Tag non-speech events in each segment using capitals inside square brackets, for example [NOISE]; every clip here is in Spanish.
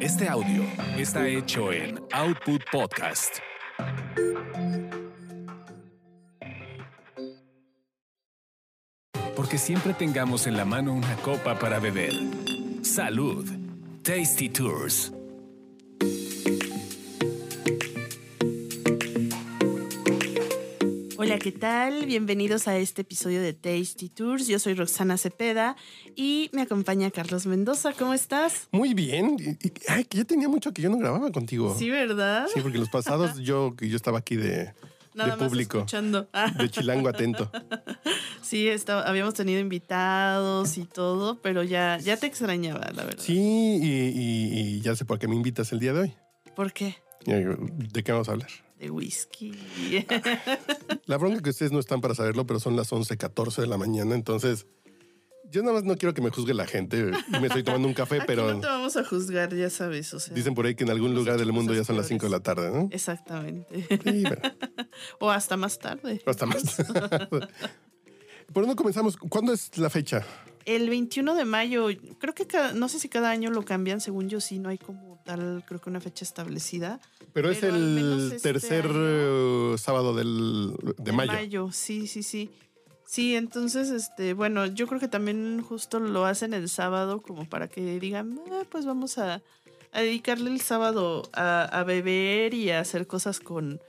Este audio está hecho en Output Podcast. Porque siempre tengamos en la mano una copa para beber. Salud. Tasty Tours. Hola, ¿qué tal? Bienvenidos a este episodio de Tasty Tours. Yo soy Roxana Cepeda y me acompaña Carlos Mendoza. ¿Cómo estás? Muy bien. Ay, que ya tenía mucho que yo no grababa contigo. Sí, ¿verdad? Sí, porque los pasados [LAUGHS] yo, que yo estaba aquí de, Nada de más público, escuchando. [LAUGHS] De chilango atento. sí, estaba- habíamos tenido invitados y todo, pero ya, ya te extrañaba, la verdad. Sí, y, y- y ya sé por qué me invitas el día de hoy. ¿Por qué? ¿De qué vamos a hablar? De whisky. [LAUGHS] La bronca que ustedes no están para saberlo, pero son las 11:14 de la mañana, entonces yo nada más no quiero que me juzgue la gente. Me estoy tomando un café, [LAUGHS] Aquí pero no te vamos a juzgar, ya sabes. O sea, dicen por ahí que en algún lugar del mundo ya son las 5 de la tarde, ¿no? Exactamente. Sí, bueno, [LAUGHS] o hasta más tarde. hasta más. ¿Por dónde comenzamos? ¿Cuándo es la fecha? El 21 de mayo, creo que cada- no sé si cada año lo cambian, según yo sí, no hay como tal, creo que una fecha establecida. Pero es Pero el este tercer año- eh, sábado del, de mayo. mayo, sí, sí, sí. Sí, entonces, este, bueno, yo creo que también justo lo hacen el sábado como para que digan, "Ah, pues vamos a, a dedicarle el sábado a, a beber y a hacer cosas con,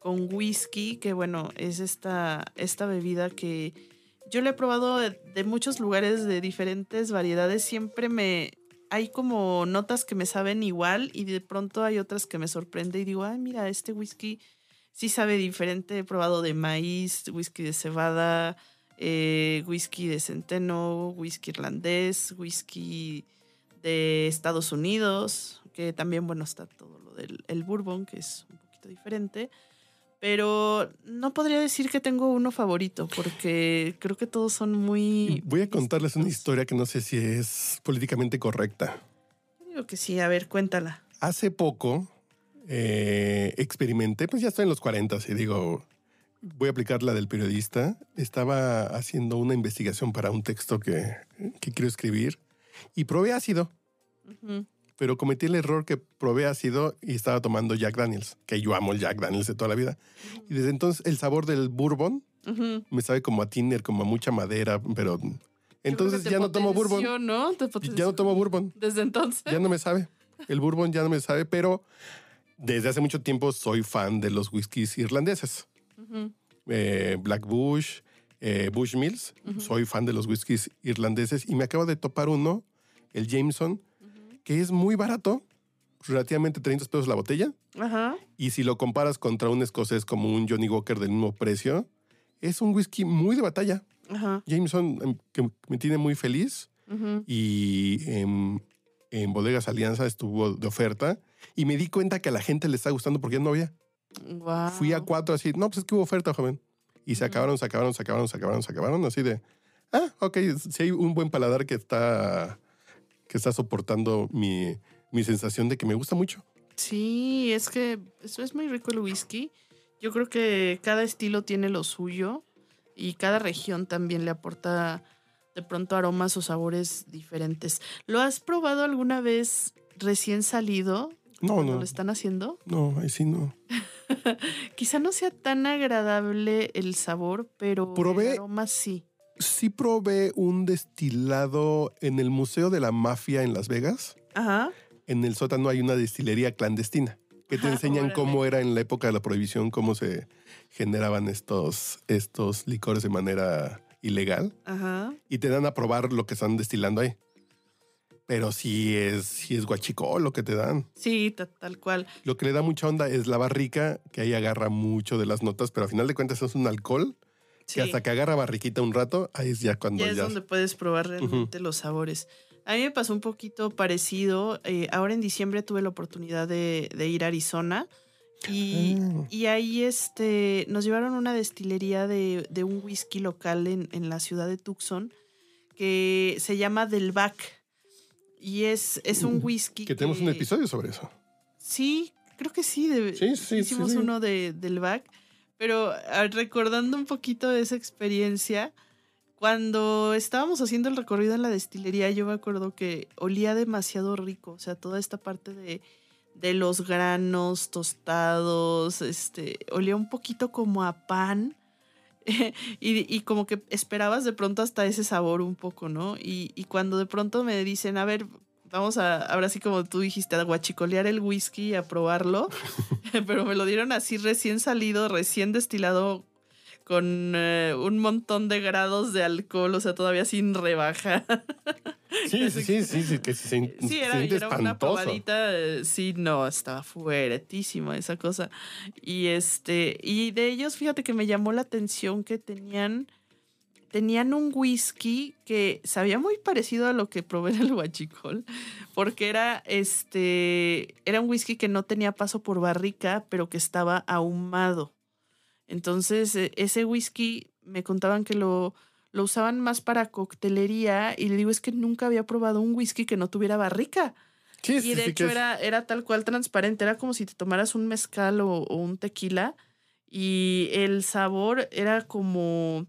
con whisky, que bueno, es esta, esta bebida que yo le he probado de, de muchos lugares de diferentes variedades, siempre me... Hay como notas que me saben igual y de pronto hay otras que me sorprende y digo, ay, mira, este whisky sí sabe diferente. He probado de maíz, whisky de cebada, eh, whisky de centeno, whisky irlandés, whisky de Estados Unidos, que también, bueno, está todo lo del el bourbon, que es un poquito diferente. Pero no podría decir que tengo uno favorito, porque creo que todos son muy... Voy a contarles una historia que no sé si es políticamente correcta. Digo que sí, a ver, cuéntala. Hace poco eh, experimenté, pues ya estoy en los 40 y digo, voy a aplicar la del periodista. Estaba haciendo una investigación para un texto que, que quiero escribir y probé ácido, Ujú. Pero cometí el error que probé ácido y estaba tomando Jack Daniels, que yo amo el Jack Daniels de toda la vida. Y desde entonces el sabor del bourbon me sabe como a tiner, como a mucha madera, pero entonces ya no tomo bourbon. ¿no? Ya no tomo bourbon. Desde entonces. Ya no me sabe. El bourbon ya no me sabe, pero desde hace mucho tiempo soy fan de los whiskies irlandeses. Eh, Black Bush, eh, Bush Mills. Soy fan de los whiskies irlandeses y me acabo de topar uno, el Jameson, que es muy barato, relativamente 30 pesos la botella. Ajá. Y si lo comparas contra un escocés como un Johnny Walker del mismo precio, es un whisky muy de batalla. Ajá. Jameson, em, que me tiene muy feliz y en, en Bodegas Alianza estuvo de oferta y me di cuenta que a la gente le está gustando porque ya no había. Guau. Fui a cuatro así, no, pues es que hubo oferta, joven. Y se acabaron, se acabaron, se acabaron, se acabaron, se acabaron, así de, ah, ok, si hay un buen paladar que está, que está soportando mi, mi sensación de que me gusta mucho. Sí, es que eso es muy rico el whisky. Yo creo que cada estilo tiene lo suyo y cada región también le aporta de pronto aromas o sabores diferentes. ¿Lo has probado alguna vez recién salido? No, no. lo están haciendo? No, ahí sí no. [LAUGHS] Quizá no sea tan agradable el sabor, pero Probé- el aroma sí. Sí probé un destilado en el Museo de la Mafia en Las Vegas. Ajá. en el sótano hay una destilería clandestina que te Ah, enseñan cómo era en la época de la prohibición, cómo se generaban estos, estos licores de manera ilegal Ajá. y te dan a probar lo que están destilando ahí. Pero sí es, sí es guachicol lo que te dan. Sí, ta- tal cual. Lo que le da mucha onda es la barrica, que ahí agarra mucho de las notas, pero al final de cuentas es un alcohol Sí. que hasta que agarra barriquita un rato, ahí es ya cuando Ya ya... es donde puedes probar realmente los sabores. A mí me pasó un poquito parecido. eh, ahora en diciembre tuve la oportunidad de, de ir a Arizona y, Ah. y ahí este, nos llevaron a una destilería de, de un whisky local en, en la ciudad de Tucson que se llama Del Bac. Y es, es un whisky. Mm, Que tenemos un episodio sobre eso. Sí, creo que sí. de- Sí, sí, sí, hicimos sí. uno de, del back. Pero recordando un poquito de esa experiencia, Cuando estábamos haciendo el recorrido en la destilería, yo me acuerdo que olía demasiado rico. O sea, toda esta parte de, de los granos tostados, este, olía un poquito como a pan. [LAUGHS] y, y, como que esperabas de pronto hasta ese sabor un poco, ¿no? Y, y, cuando de pronto me dicen, a ver, vamos a, ahora sí como tú dijiste, a guachicolear el whisky, a probarlo, [LAUGHS] pero me lo dieron así recién salido, recién destilado con eh, un montón de grados de alcohol, o sea, todavía sin rebaja. [LAUGHS] Sí, sí, sí, sí, sí, que se, sí, era, era una probadita, eh, sí, no, estaba fuertísima esa cosa. Y este, y de ellos, fíjate que me llamó la atención que tenían, tenían un whisky que sabía muy parecido a lo que probé en el huachicol, porque era este, era un whisky que no tenía paso por barrica, pero que estaba ahumado. Entonces, e, ese whisky me contaban que lo, lo usaban más para coctelería y le digo, es que nunca había probado un whisky que no tuviera barrica. Sí, y de sí, hecho era, era tal cual transparente, era como si te tomaras un mezcal o, o, un tequila y el sabor era como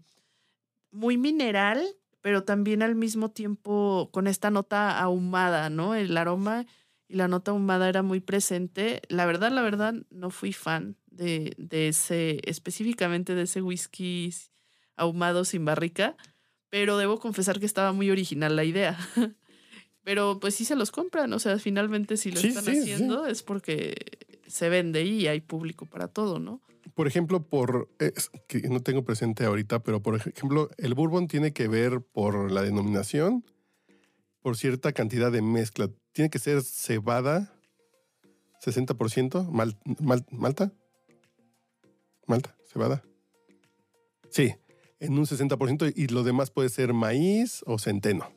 muy mineral, pero también al mismo tiempo con esta nota ahumada, ¿no? El aroma y la nota ahumada era muy presente. La verdad, la verdad, no fui fan de, de ese, específicamente de ese whisky ahumado sin barrica, pero debo confesar que estaba muy original la idea. [LAUGHS] pero pues sí se los compran, o sea, finalmente si lo Sí, están sí, haciendo sí. es porque se vende y hay público para todo, ¿no? Por ejemplo, por es que no tengo presente ahorita, pero por ejemplo, el bourbon tiene que ver por la denominación, por cierta cantidad de mezcla. Tiene que ser cebada, 60%, mal, mal- malta, malta, cebada. Sí, en un 60% y lo demás puede ser maíz o centeno.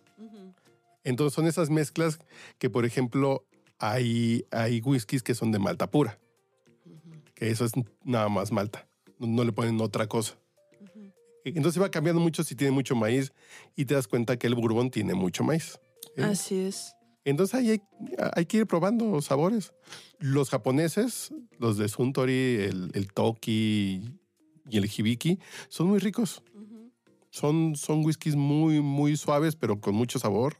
Entonces son esas mezclas que, por ejemplo, hay, hay whiskies que son de malta pura, que eso es nada más malta, no, no le ponen otra cosa. Entonces va cambiando mucho si tiene mucho maíz y te das cuenta que el bourbon tiene mucho maíz. ¿eh? Así es. Entonces ahí hay, hay que ir probando sabores. Los japoneses, los de Suntory, el, el Toki y el Hibiki, son muy ricos. Son, son whiskies muy, muy suaves, pero con mucho sabor,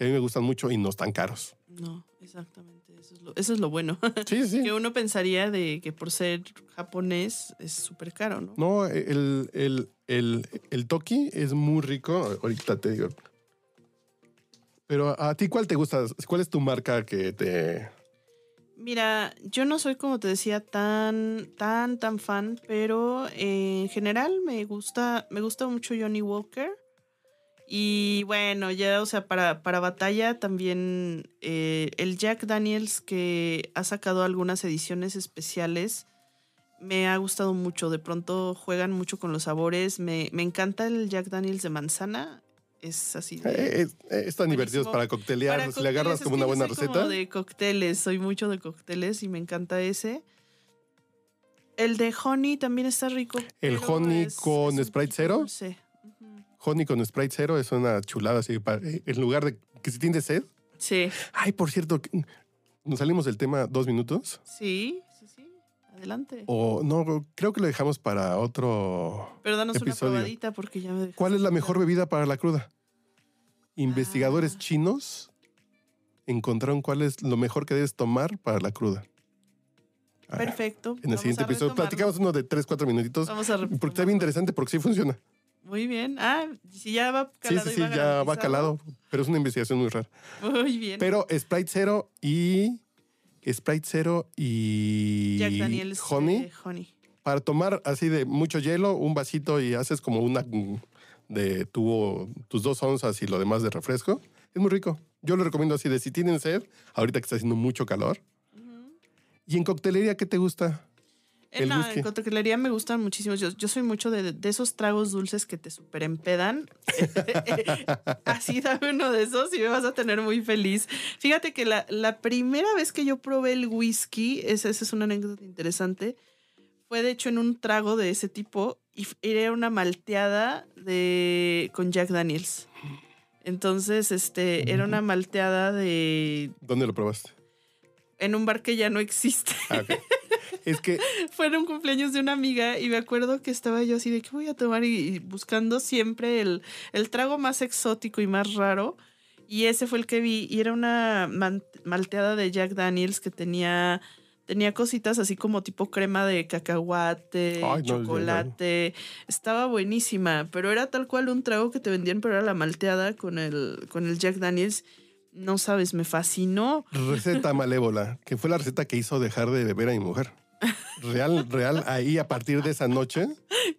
que a mí me gustan mucho y no están caros. No, exactamente. Eso es lo, eso es lo bueno. [LAUGHS] Sí, sí. que uno pensaría de que por ser japonés es súper caro, ¿no? No, el, el, el, el Toki es muy rico. Ahorita te digo. Pero a ti, ¿cuál te gusta? ¿Cuál es tu marca que te... Mira, yo no soy como te decía tan tan tan fan, pero en general me gusta me gusta mucho Johnny Walker y bueno ya o sea para para batalla también eh, el Jack Daniels que ha sacado algunas ediciones especiales me ha gustado mucho. De pronto juegan mucho con los sabores. Me, me encanta el Jack Daniels de manzana. Es así. de- Eh, es- eh, están divertidos para coctelear. Para si le agarras como una buena soy receta. Como de cócteles, soy mucho de cócteles y me encanta ese. El de honey también está rico. ¿El honey es- con es Sprite cero? dulce. Ujú. Honey con Sprite cero es una chulada. Así, para- eh, en lugar de que si tienes sed. Sí, Ay, por cierto, que- nos salimos del tema dos minutos. sí, sí, sí. Adelante. O no, creo que lo dejamos para otro. Pero danos episodio. una probadita porque ya me ¿Cuál es la mejor bebida para la cruda? Investigadores Ah. chinos encontraron cuál es lo mejor que debes tomar para la cruda. Ah, Perfecto. En el Vamos siguiente episodio retomarlo. platicamos uno de 3, 4 minutitos. Vamos a Porque está bien interesante porque sí funciona. Muy bien. Ah, si ya va Sí, calado sí, sí, va ya va calado. Pero es una investigación muy rara. Muy bien. Pero Sprite Zero y. Sprite Zero y. Jack Daniels Honey. eh, honey. Para tomar así de mucho hielo, un vasito y haces como una de tuvo tus dos onzas y lo demás de refresco. Es muy rico. Yo lo recomiendo así de si tienen sed, ahorita que está haciendo mucho calor. Y en coctelería, ¿qué te gusta? El no, whisky. en me gustan muchísimo. Yo, yo soy mucho de, de esos tragos dulces que te super empedan. [LAUGHS] Así dame uno de esos y me vas a tener muy feliz. Fíjate que la, la primera vez que yo probé el whisky, esa, esa es una anécdota interesante, fue de hecho en un trago de ese tipo y era una malteada de, con Jack Daniels. Entonces, este, era una malteada de ¿Dónde lo probaste? en un bar que ya no existe. Ah. [LAUGHS] Es que Fue en un cumpleaños de una amiga y me acuerdo que estaba yo así de qué voy a tomar y, y buscando siempre el, el trago más exótico y más raro. Y ese fue el que vi y era una malteada de Jack Daniels que tenía, tenía cositas así como tipo crema de cacahuate, Ay, no, chocolate. Estaba buenísima, pero era tal cual un trago que te vendían, pero era la malteada con el, con el Jack Daniels. No sabes, me fascinó. receta [LAUGHS] malévola, que fue la receta que hizo dejar de beber a mi mujer. Real, real, ahí a partir de esa noche,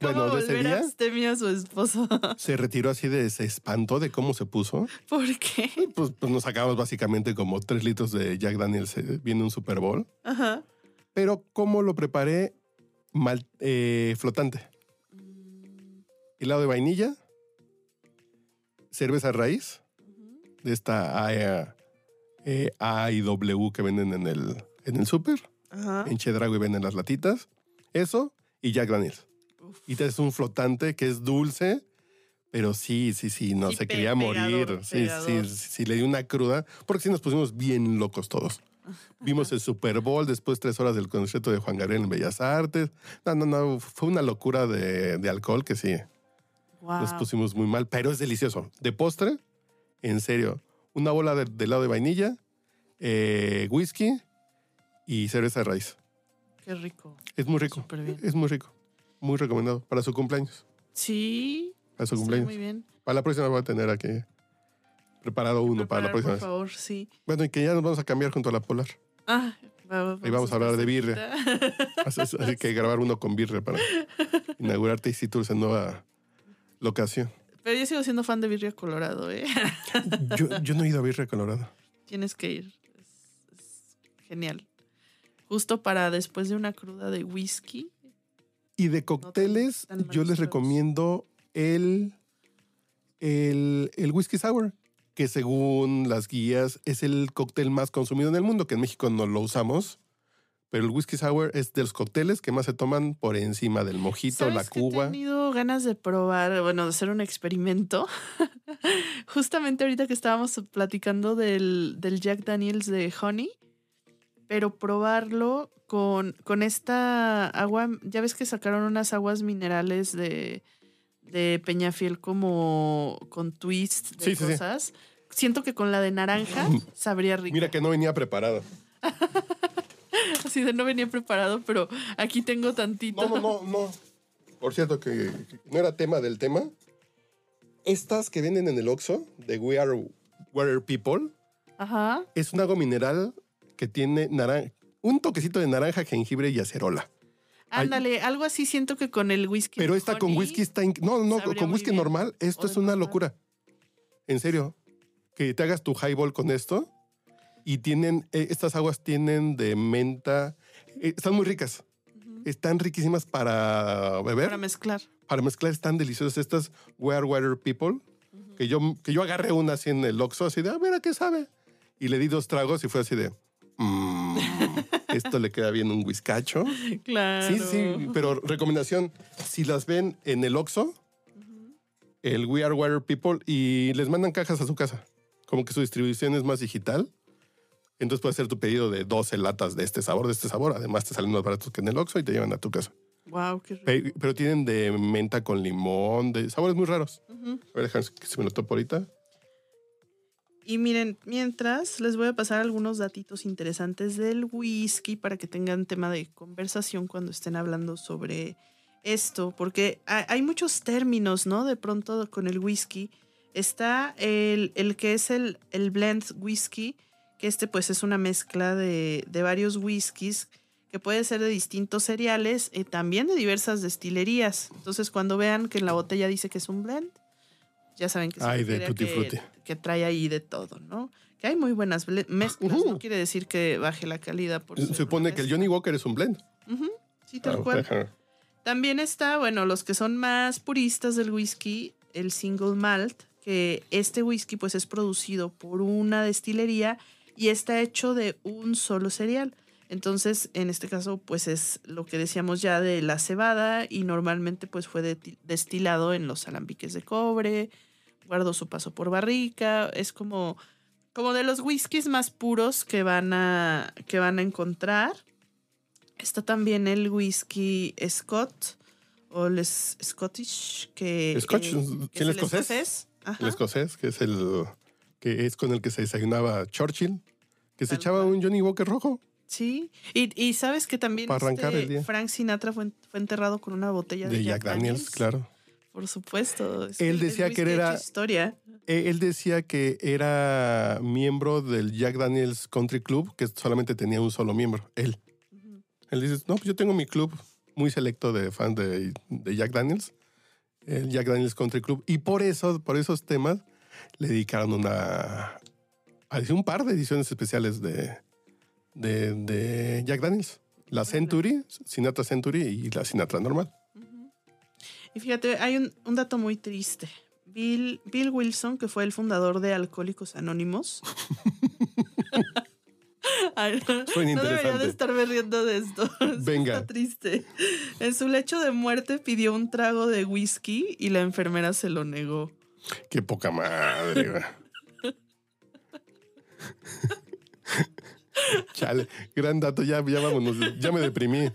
¿Cómo bueno, de ese día, a su esposo? [LAUGHS] se retiró así de, se espantó de cómo se puso. ¿Por qué? Pues, pues nos sacamos básicamente como tres litros de Jack Daniels eh, viene un Super Bowl. Ajá. Pero ¿cómo lo preparé? Mal, eh, flotante. Helado de vainilla, cerveza raíz, esta A, eh, A y W que venden en el, en el súper. En Chedrago y venden las latitas. Eso y Jack Daniels. Uf. Y te haces un flotante que es dulce, pero sí, sí, sí, no Sí, se quería morir. pegador, Sí, sí, sí, le dio una cruda, porque sí nos pusimos bien locos todos. Vimos el Super Bowl, después tres horas del concierto de Juan Gabriel en Bellas Artes. No, no, no, fue una locura de, de alcohol que sí, Wow. nos pusimos muy mal, pero es delicioso. De postre, en serio, una bola de, de helado de vainilla, eh, whisky y cerveza de raíz. Qué rico. Es muy rico. Bien. Es muy rico. Muy recomendado para su cumpleaños. Sí. Para su cumpleaños. Muy bien. Para la próxima voy a tener aquí preparado uno para la próxima Por vez. favor, sí. Bueno, y que ya nos vamos a cambiar junto a la Polar. Ah, va- Ahí vamos a hablar de birria. [LAUGHS] Así, así que grabar uno con birria para inaugurar Tasty Tours en nueva locación. Pero yo sigo siendo fan de Birria Colorado, ¿eh? [LAUGHS] Yo, yo no he ido a Birria Colorado. Tienes que ir. Es, es genial. Justo para después de una cruda de whisky. Y de cócteles, yo les recomiendo el, el, el Whisky Sour, que según las guías es el cóctel más consumido en el mundo, que en México no lo usamos. Pero el Whisky Sour es de los cócteles que más se toman por encima del mojito, la ¿Sabes qué He cuba. tenido ganas de probar, bueno, de hacer un experimento. [LAUGHS] Justamente ahorita que estábamos platicando del, del Jack Daniels de Honey, pero probarlo con, con esta agua, ya ves que sacaron unas aguas minerales de, de Peñafiel como con twist de Sí, sí, sí. cosas. Siento que con la de naranja [LAUGHS] sabría rico. Mira que no venía preparado. [LAUGHS] No venía preparado, pero aquí tengo tantito. No, no, no, no. Por cierto, que, que no era tema del tema. Estas que venden en el Oxxo de We Are Water People Ajá. es un agua mineral que tiene un toquecito de naranja, jengibre y acerola. Ay. Ándale, algo así siento que con el whisky. Pero esta con whisky está... No, no, con whisky normal. Esto es una locura. En serio. Que te hagas tu highball con esto. Y tienen... eh, estas aguas tienen de menta. eh, están muy ricas. Están riquísimas para beber. Para mezclar. para mezclar están deliciosas estas Where Water People, que yo, que yo agarré una así en el Oxxo, así de, a ver a qué sabe. Y le di dos tragos y fue así de, "Mm, esto le queda bien un whiskacho. [LAUGHS] Claro. Sí, sí, pero recomendación, si las ven en el Oxxo, el We Are Water People, y les mandan cajas a su casa, como que su distribución es más digital. Entonces puedes hacer tu pedido de 12 latas de este sabor, de este sabor. Además te salen más baratos que en el Oxxo y te llevan a tu casa. Wow, qué rico. Pe- Pero tienen de menta con limón, de sabores muy raros. Ujú. A ver, déjame que se me lo topo ahorita. Y miren, mientras les voy a pasar algunos datitos interesantes del whisky para que tengan tema de conversación cuando estén hablando sobre esto, porque ha- hay muchos términos, ¿no? De pronto con el whisky. Está el, el que es el, el blend whisky, que este pues es una mezcla de, de varios whiskies que puede ser de distintos cereales y también de diversas destilerías. Entonces cuando vean que en la botella dice que es un blend, ya saben que se Ay, de que- Frutti. que trae ahí de todo, ¿no? Que hay muy buenas mezclas, no quiere decir que baje la calidad por Se supone que el. Johnny Walker es un blend. Sí, tal Ah, cual. También está, bueno, los que son más puristas del whisky, el single malt, que este whisky pues es producido por una destilería y está hecho de un solo cereal. Entonces, en este caso, pues es lo que decíamos ya de la cebada y normalmente pues fue de- destilado en los alambiques de cobre, guardó su paso por barrica, es como, como de los whiskies más puros que van a, que van a encontrar. Está también el whisky Scott o el Scottish, que, Scotch, eh, ¿sí, que es el escocés? El escocés, que es el que es con el que se desayunaba Churchill, que se echaba cual. un Johnny Walker rojo. Sí, y, y sabes que también Para arrancar este el día. Frank Sinatra fue, fue enterrado con una botella de, De Jack Daniels, claro. Por supuesto. es Él decía que era- historia. Eh, Él decía que era miembro del Jack Daniels Country Club, que solamente tenía un solo miembro, él. Él dice, no, pues yo tengo mi club muy selecto de fans de, de Jack Daniels, el Jack Daniels Country Club, y por eso, por esos temas, le dedicaron una, a- un par de ediciones especiales de, de, de Jack Daniels. La. Century, Sinatra Century y la Sinatra normal. Y fíjate, hay un, un dato muy triste. Bill, Bill Wilson, que fue el fundador de Alcohólicos Anónimos. [LAUGHS] Ay, no, Suena no debería de estarme riendo de esto. [LAUGHS] Es- Venga. Está triste. En su lecho de muerte pidió un trago de whisky y la enfermera se lo negó. Qué poca madre. [LAUGHS] Chale, gran dato, ya, ya vámonos, ya me deprimí.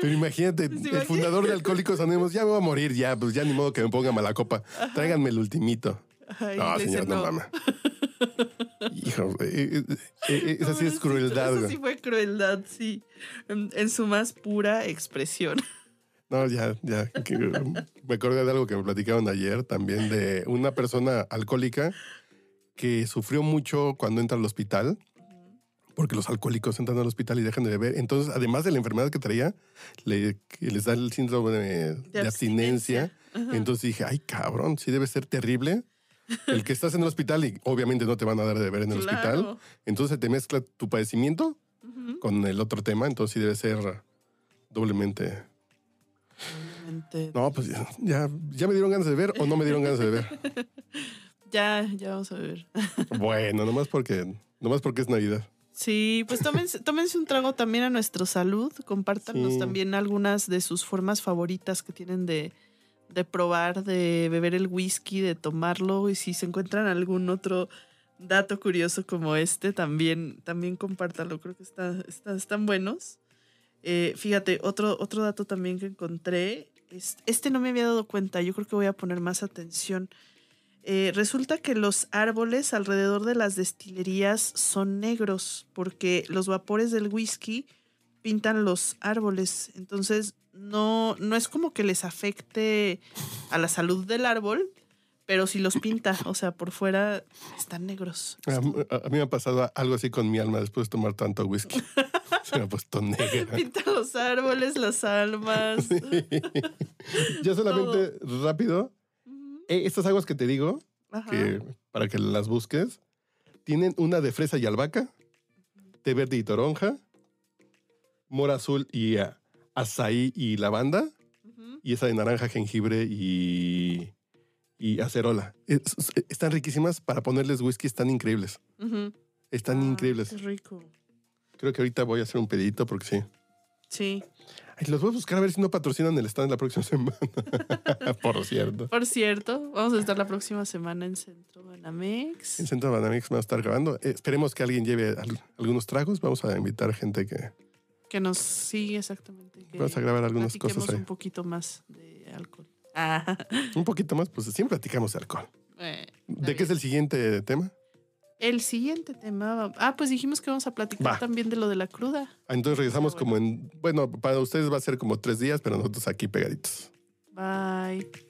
Pero imagínate, ¿Se el fundador de Alcohólicos Anónimos, ya me voy a morir, ya, pues ya ni modo que me ponga mala copa. Tráiganme el ultimito. Ay, No, señor, no "No". mames. [LAUGHS] Hijo, eh, eh, eh, esa sí es crueldad, güey. sí fue crueldad, sí. En, en su más pura expresión. No, ya, ya. um, me acordé de algo que me platicaron ayer también de una persona alcohólica que sufrió mucho cuando entra al hospital, porque los alcohólicos entran al hospital y dejan de beber. Entonces, además de la enfermedad que traía, le, que les da el síndrome de, de abstinencia. Entonces dije, ay, cabrón, sí debe ser terrible. El que estás en el hospital y obviamente no te van a dar de beber en el hospital. Entonces te mezcla tu padecimiento con el otro tema. Entonces sí debe ser doblemente no, pues ya, ya, ya me dieron ganas de ver o no me dieron ganas de ver. [LAUGHS] Ya, ya vamos a ver. [LAUGHS] Bueno, nomás porque, nomás porque es Navidad. Sí, pues tómense, [LAUGHS] tómense un trago también a nuestra salud. Compártanos Sí. también algunas de sus formas favoritas que tienen de, de probar, de beber el whisky, de tomarlo. Y si se encuentran algún otro dato curioso como este, también, también compártalo. Creo que está, está- están buenos. Eh, fíjate, otro, otro dato también que encontré. es- este no me había dado cuenta. Yo creo que voy a poner más atención. Eh, resulta que los árboles alrededor de las destilerías son negros porque los vapores del whisky pintan los árboles. Entonces, no, no es como que les afecte a la salud del árbol, pero si los pinta, o sea, por fuera están negros. A, mí me ha pasado algo así con mi alma después de tomar tanto whisky. [LAUGHS] Se me ha puesto negra. Pinta los árboles, las almas. [LAUGHS] ya solamente rápido, estas aguas que te digo, Ajá. que para que las busques, tienen una de fresa y albahaca, té verde y toronja, mora azul y azaí y lavanda, y esa de naranja, jengibre y, y acerola. Es- es- están riquísimas para ponerles whisky, están increíbles. Están Ah, increíbles. Qué rico. Creo que ahorita voy a hacer un pedito porque sí. Sí. Ay, los voy a buscar a ver si no patrocinan el stand la próxima [LAUGHS] semana. Por cierto. Por cierto, vamos a estar la próxima semana en Centro Banamex. En Centro Banamix me va a estar grabando. Eh, esperemos que alguien lleve al- algunos tragos. Vamos a invitar gente que Que nos sigue exactamente. Que vamos a grabar algunas platiquemos cosas ahí. un poquito más de alcohol. Ah, Un poquito más, pues siempre platicamos de alcohol. eh, ¿De qué es el siguiente tema? El siguiente tema. Ah, pues dijimos que vamos a platicar Va. también de lo de la cruda. Entonces regresamos como en, bueno, para ustedes va a ser como tres días, pero nosotros aquí pegaditos. Bye.